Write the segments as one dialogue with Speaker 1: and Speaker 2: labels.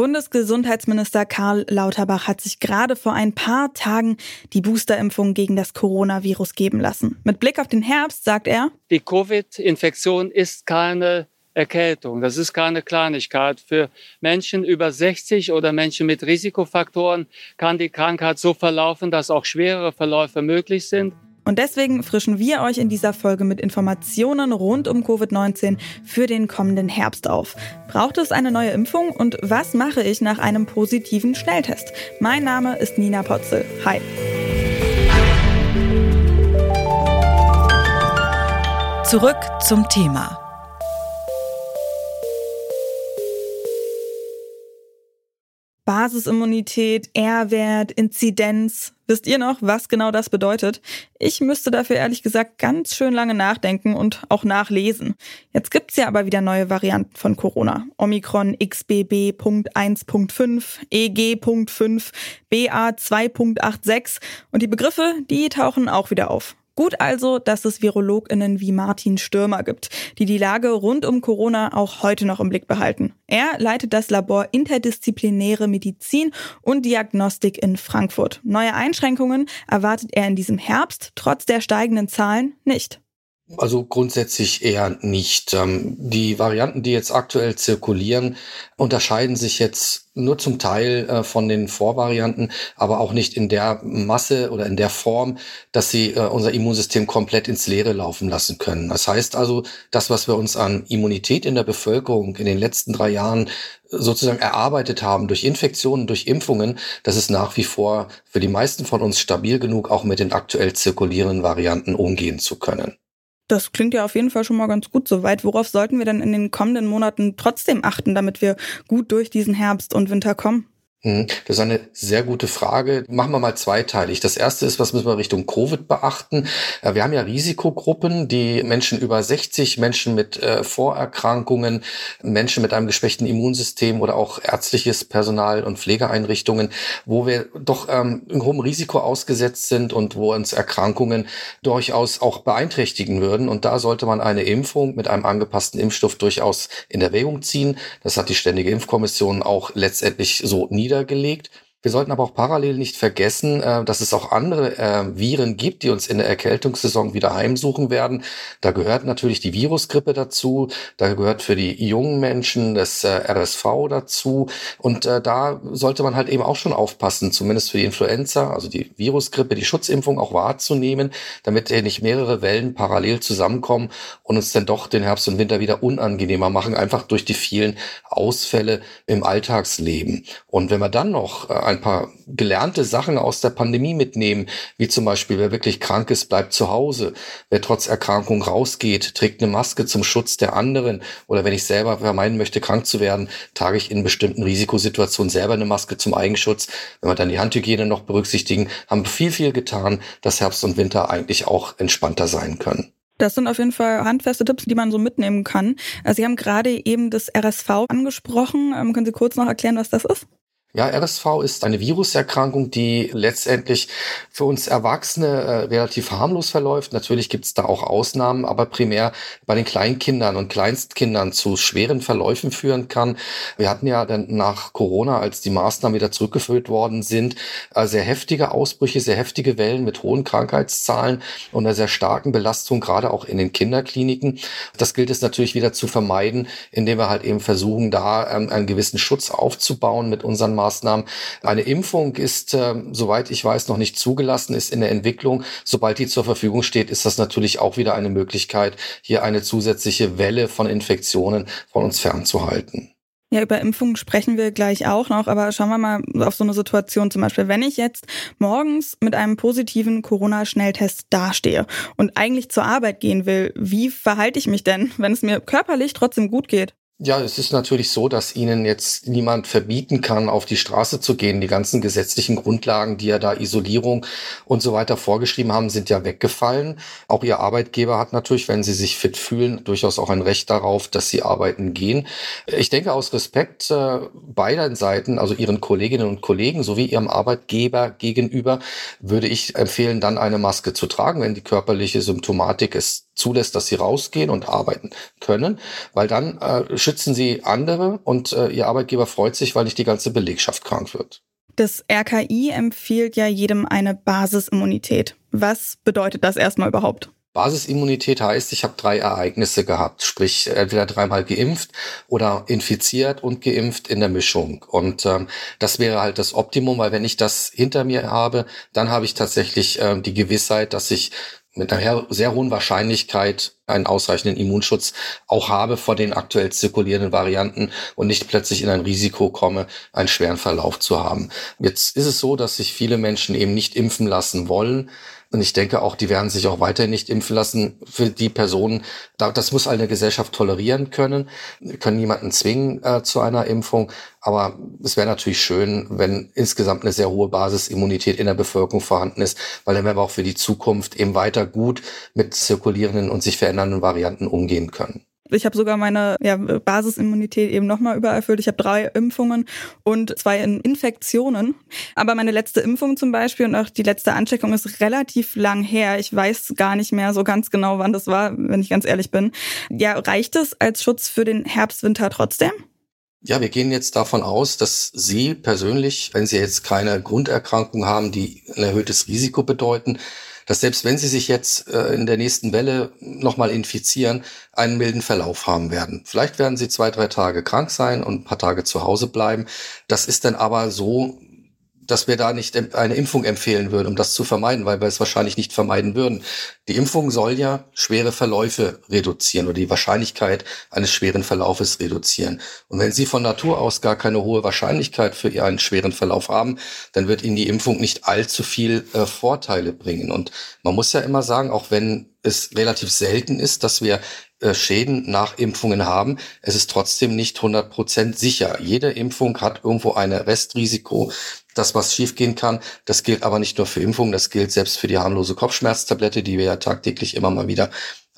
Speaker 1: Bundesgesundheitsminister Karl Lauterbach hat sich gerade vor ein paar Tagen die Boosterimpfung gegen das Coronavirus geben lassen. Mit Blick auf den Herbst sagt er,
Speaker 2: die Covid-Infektion ist keine Erkältung. Das ist keine Kleinigkeit. Für Menschen über 60 oder Menschen mit Risikofaktoren kann die Krankheit so verlaufen, dass auch schwerere Verläufe möglich sind.
Speaker 1: Und deswegen frischen wir euch in dieser Folge mit Informationen rund um Covid-19 für den kommenden Herbst auf. Braucht es eine neue Impfung und was mache ich nach einem positiven Schnelltest? Mein Name ist Nina Potzel. Hi.
Speaker 3: Zurück zum Thema.
Speaker 1: Basisimmunität, R-Wert, Inzidenz. Wisst ihr noch, was genau das bedeutet? Ich müsste dafür ehrlich gesagt ganz schön lange nachdenken und auch nachlesen. Jetzt gibt's ja aber wieder neue Varianten von Corona. Omikron XBB.1.5, EG.5, BA2.86 und die Begriffe, die tauchen auch wieder auf. Gut also, dass es VirologInnen wie Martin Stürmer gibt, die die Lage rund um Corona auch heute noch im Blick behalten. Er leitet das Labor Interdisziplinäre Medizin und Diagnostik in Frankfurt. Neue Einschränkungen erwartet er in diesem Herbst trotz der steigenden Zahlen nicht.
Speaker 4: Also grundsätzlich eher nicht. Ähm, die Varianten, die jetzt aktuell zirkulieren, unterscheiden sich jetzt nur zum Teil äh, von den Vorvarianten, aber auch nicht in der Masse oder in der Form, dass sie äh, unser Immunsystem komplett ins Leere laufen lassen können. Das heißt also, das, was wir uns an Immunität in der Bevölkerung in den letzten drei Jahren sozusagen erarbeitet haben durch Infektionen, durch Impfungen, das ist nach wie vor für die meisten von uns stabil genug, auch mit den aktuell zirkulierenden Varianten umgehen zu können.
Speaker 1: Das klingt ja auf jeden Fall schon mal ganz gut soweit. Worauf sollten wir denn in den kommenden Monaten trotzdem achten, damit wir gut durch diesen Herbst und Winter kommen?
Speaker 4: Mhm. Das ist eine sehr gute Frage. Machen wir mal zweiteilig. Das erste ist, was müssen wir Richtung Covid beachten? Äh, wir haben ja Risikogruppen, die Menschen über 60, Menschen mit äh, Vorerkrankungen, Menschen mit einem geschwächten Immunsystem oder auch ärztliches Personal und Pflegeeinrichtungen, wo wir doch ähm, in hohem Risiko ausgesetzt sind und wo uns Erkrankungen durchaus auch beeinträchtigen würden. Und da sollte man eine Impfung mit einem angepassten Impfstoff durchaus in Erwägung ziehen. Das hat die Ständige Impfkommission auch letztendlich so nie niedergelegt. Wir sollten aber auch parallel nicht vergessen, äh, dass es auch andere äh, Viren gibt, die uns in der Erkältungssaison wieder heimsuchen werden. Da gehört natürlich die Virusgrippe dazu, da gehört für die jungen Menschen das äh, RSV dazu. Und da sollte man halt eben auch schon aufpassen, zumindest für die Influenza, also die Virusgrippe, die Schutzimpfung auch wahrzunehmen, damit nicht mehrere Wellen parallel zusammenkommen und uns dann doch den Herbst und Winter wieder unangenehmer machen, einfach durch die vielen Ausfälle im Alltagsleben. Und wenn wir dann noch ein paar gelernte Sachen aus der Pandemie mitnehmen, wie zum Beispiel, wer wirklich krank ist, bleibt zu Hause. Wer trotz Erkrankung rausgeht, trägt eine Maske zum Schutz der anderen. Oder wenn ich selber vermeiden möchte, krank zu werden, trage ich in bestimmten Risikosituationen selber eine Maske zum Eigenschutz. Wenn wir dann die Handhygiene noch berücksichtigen, haben viel, viel getan, dass Herbst und Winter eigentlich auch entspannter sein können.
Speaker 1: Das sind auf jeden Fall handfeste Tipps, die man so mitnehmen kann. Also Sie haben gerade eben das RSV angesprochen. Ähm, können Sie kurz noch erklären, was das ist?
Speaker 4: Ja, RSV ist eine Viruserkrankung, die letztendlich für uns Erwachsene äh, relativ harmlos verläuft. Natürlich gibt es da auch Ausnahmen, aber primär bei den Kleinkindern und Kleinstkindern zu schweren Verläufen führen kann. Wir hatten ja dann nach Corona, als die Maßnahmen wieder zurückgeführt worden sind, äh, sehr heftige Ausbrüche, sehr heftige Wellen mit hohen Krankheitszahlen und einer sehr starken Belastung, gerade auch in den Kinderkliniken. Das gilt es natürlich wieder zu vermeiden, indem wir halt eben versuchen, da ähm, einen gewissen Schutz aufzubauen mit unseren Maßnahmen. Eine Impfung ist, äh, soweit ich weiß, noch nicht zugelassen, ist in der Entwicklung. Sobald die zur Verfügung steht, ist das natürlich auch wieder eine Möglichkeit, hier eine zusätzliche Welle von Infektionen von uns fernzuhalten.
Speaker 1: Ja, über Impfungen sprechen wir gleich auch noch, aber schauen wir mal auf so eine Situation zum Beispiel. Wenn ich jetzt morgens mit einem positiven Corona-Schnelltest dastehe und eigentlich zur Arbeit gehen will, wie verhalte ich mich denn, wenn es mir körperlich trotzdem gut geht?
Speaker 4: Ja, es ist natürlich so, dass Ihnen jetzt niemand verbieten kann, auf die Straße zu gehen. Die ganzen gesetzlichen Grundlagen, die ja da Isolierung und so weiter vorgeschrieben haben, sind ja weggefallen. Auch Ihr Arbeitgeber hat natürlich, wenn Sie sich fit fühlen, durchaus auch ein Recht darauf, dass Sie arbeiten gehen. Ich denke aus Respekt äh, beider Seiten, also Ihren Kolleginnen und Kollegen sowie Ihrem Arbeitgeber gegenüber, würde ich empfehlen, dann eine Maske zu tragen, wenn die körperliche Symptomatik es zulässt, dass sie rausgehen und arbeiten können, weil dann äh, schützen sie andere und äh, ihr Arbeitgeber freut sich, weil nicht die ganze Belegschaft krank wird.
Speaker 1: Das RKI empfiehlt ja jedem eine Basisimmunität. Was bedeutet das erstmal überhaupt?
Speaker 4: Basisimmunität heißt, ich habe drei Ereignisse gehabt, sprich entweder dreimal geimpft oder infiziert und geimpft in der Mischung. Und ähm, das wäre halt das Optimum, weil wenn ich das hinter mir habe, dann habe ich tatsächlich ähm, die Gewissheit, dass ich mit einer sehr hohen Wahrscheinlichkeit einen ausreichenden Immunschutz auch habe vor den aktuell zirkulierenden Varianten und nicht plötzlich in ein Risiko komme, einen schweren Verlauf zu haben. Jetzt ist es so, dass sich viele Menschen eben nicht impfen lassen wollen und ich denke auch, die werden sich auch weiterhin nicht impfen lassen für die Personen. Das muss eine Gesellschaft tolerieren können. Wir können niemanden zwingen äh, zu einer Impfung. Aber es wäre natürlich schön, wenn insgesamt eine sehr hohe Basisimmunität in der Bevölkerung vorhanden ist, weil dann werden wir auch für die Zukunft eben weiter gut mit zirkulierenden und sich verändernden Varianten umgehen können.
Speaker 1: Ich habe sogar meine ja, Basisimmunität eben nochmal übererfüllt. Ich habe drei Impfungen und zwei Infektionen. Aber meine letzte Impfung zum Beispiel und auch die letzte Ansteckung ist relativ lang her. Ich weiß gar nicht mehr so ganz genau, wann das war, wenn ich ganz ehrlich bin. Ja, reicht es als Schutz für den Herbst-Winter trotzdem?
Speaker 4: Ja, wir gehen jetzt davon aus, dass Sie persönlich, wenn Sie jetzt keine Grunderkrankung haben, die ein erhöhtes Risiko bedeuten, dass selbst wenn sie sich jetzt äh, in der nächsten Welle nochmal infizieren, einen milden Verlauf haben werden. Vielleicht werden sie zwei, drei Tage krank sein und ein paar Tage zu Hause bleiben. Das ist dann aber so dass wir da nicht eine Impfung empfehlen würden, um das zu vermeiden, weil wir es wahrscheinlich nicht vermeiden würden. Die Impfung soll ja schwere Verläufe reduzieren oder die Wahrscheinlichkeit eines schweren Verlaufes reduzieren. Und wenn Sie von Natur aus gar keine hohe Wahrscheinlichkeit für einen schweren Verlauf haben, dann wird Ihnen die Impfung nicht allzu viel äh, Vorteile bringen. Und man muss ja immer sagen, auch wenn es relativ selten ist, dass wir äh, Schäden nach Impfungen haben. Es ist trotzdem nicht 100 Prozent sicher. Jede Impfung hat irgendwo ein Restrisiko, das was schiefgehen kann. Das gilt aber nicht nur für Impfungen, das gilt selbst für die harmlose Kopfschmerztablette, die wir ja tagtäglich immer mal wieder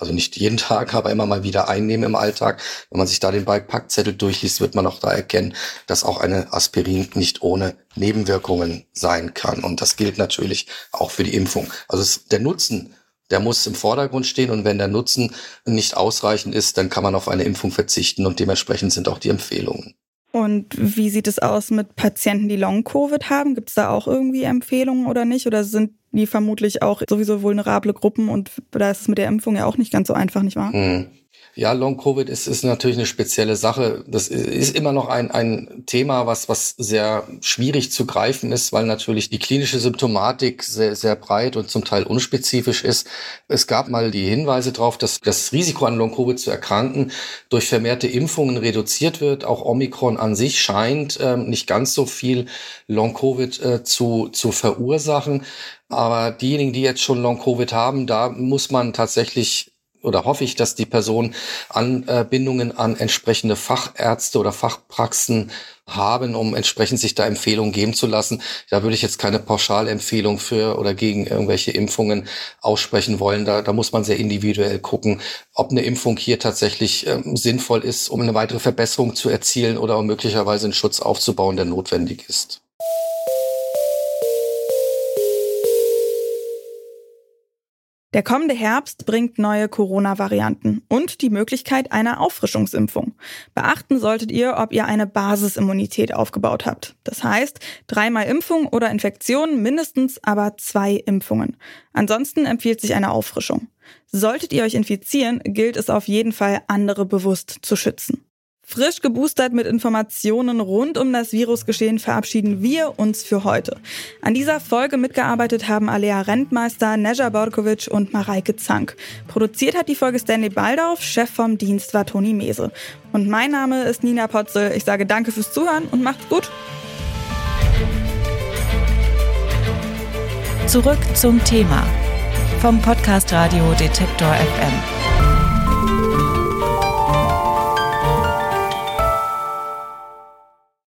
Speaker 4: also nicht jeden Tag, aber immer mal wieder einnehmen im Alltag. Wenn man sich da den Bikepackzettel durchliest, wird man auch da erkennen, dass auch eine Aspirin nicht ohne Nebenwirkungen sein kann. Und das gilt natürlich auch für die Impfung. Also es, der Nutzen der muss im Vordergrund stehen und wenn der Nutzen nicht ausreichend ist, dann kann man auf eine Impfung verzichten und dementsprechend sind auch die Empfehlungen.
Speaker 1: Und wie sieht es aus mit Patienten, die Long-Covid haben? Gibt es da auch irgendwie Empfehlungen oder nicht? Oder sind die vermutlich auch sowieso vulnerable Gruppen und da ist es mit der Impfung ja auch nicht ganz so einfach, nicht wahr?
Speaker 4: Hm. Ja, Long-Covid ist, ist natürlich eine spezielle Sache. Das ist immer noch ein, ein Thema, was, was sehr schwierig zu greifen ist, weil natürlich die klinische Symptomatik sehr, sehr breit und zum Teil unspezifisch ist. Es gab mal die Hinweise darauf, dass das Risiko an Long-Covid zu erkranken durch vermehrte Impfungen reduziert wird. Auch Omikron an sich scheint ähm, nicht ganz so viel Long-Covid äh, zu, zu verursachen. Aber diejenigen, die jetzt schon Long-Covid haben, da muss man tatsächlich oder hoffe ich, dass die Person Anbindungen an entsprechende Fachärzte oder Fachpraxen haben, um entsprechend sich da Empfehlungen geben zu lassen. Da würde ich jetzt keine Pauschalempfehlung für oder gegen irgendwelche Impfungen aussprechen wollen. Da, da muss man sehr individuell gucken, ob eine Impfung hier tatsächlich ähm, sinnvoll ist, um eine weitere Verbesserung zu erzielen oder um möglicherweise einen Schutz aufzubauen, der notwendig ist.
Speaker 1: Der kommende Herbst bringt neue Corona-Varianten und die Möglichkeit einer Auffrischungsimpfung. Beachten solltet ihr, ob ihr eine Basisimmunität aufgebaut habt. Das heißt, dreimal Impfung oder Infektion, mindestens aber zwei Impfungen. Ansonsten empfiehlt sich eine Auffrischung. Solltet ihr euch infizieren, gilt es auf jeden Fall, andere bewusst zu schützen. Frisch geboostert mit Informationen rund um das Virusgeschehen verabschieden wir uns für heute. An dieser Folge mitgearbeitet haben Alea Rentmeister, Neja Borkovic und Mareike Zank. Produziert hat die Folge Stanley Baldauf, Chef vom Dienst war Toni Mese. Und mein Name ist Nina Potzel. Ich sage danke fürs Zuhören und macht's gut.
Speaker 3: Zurück zum Thema vom Podcast Radio Detektor FM.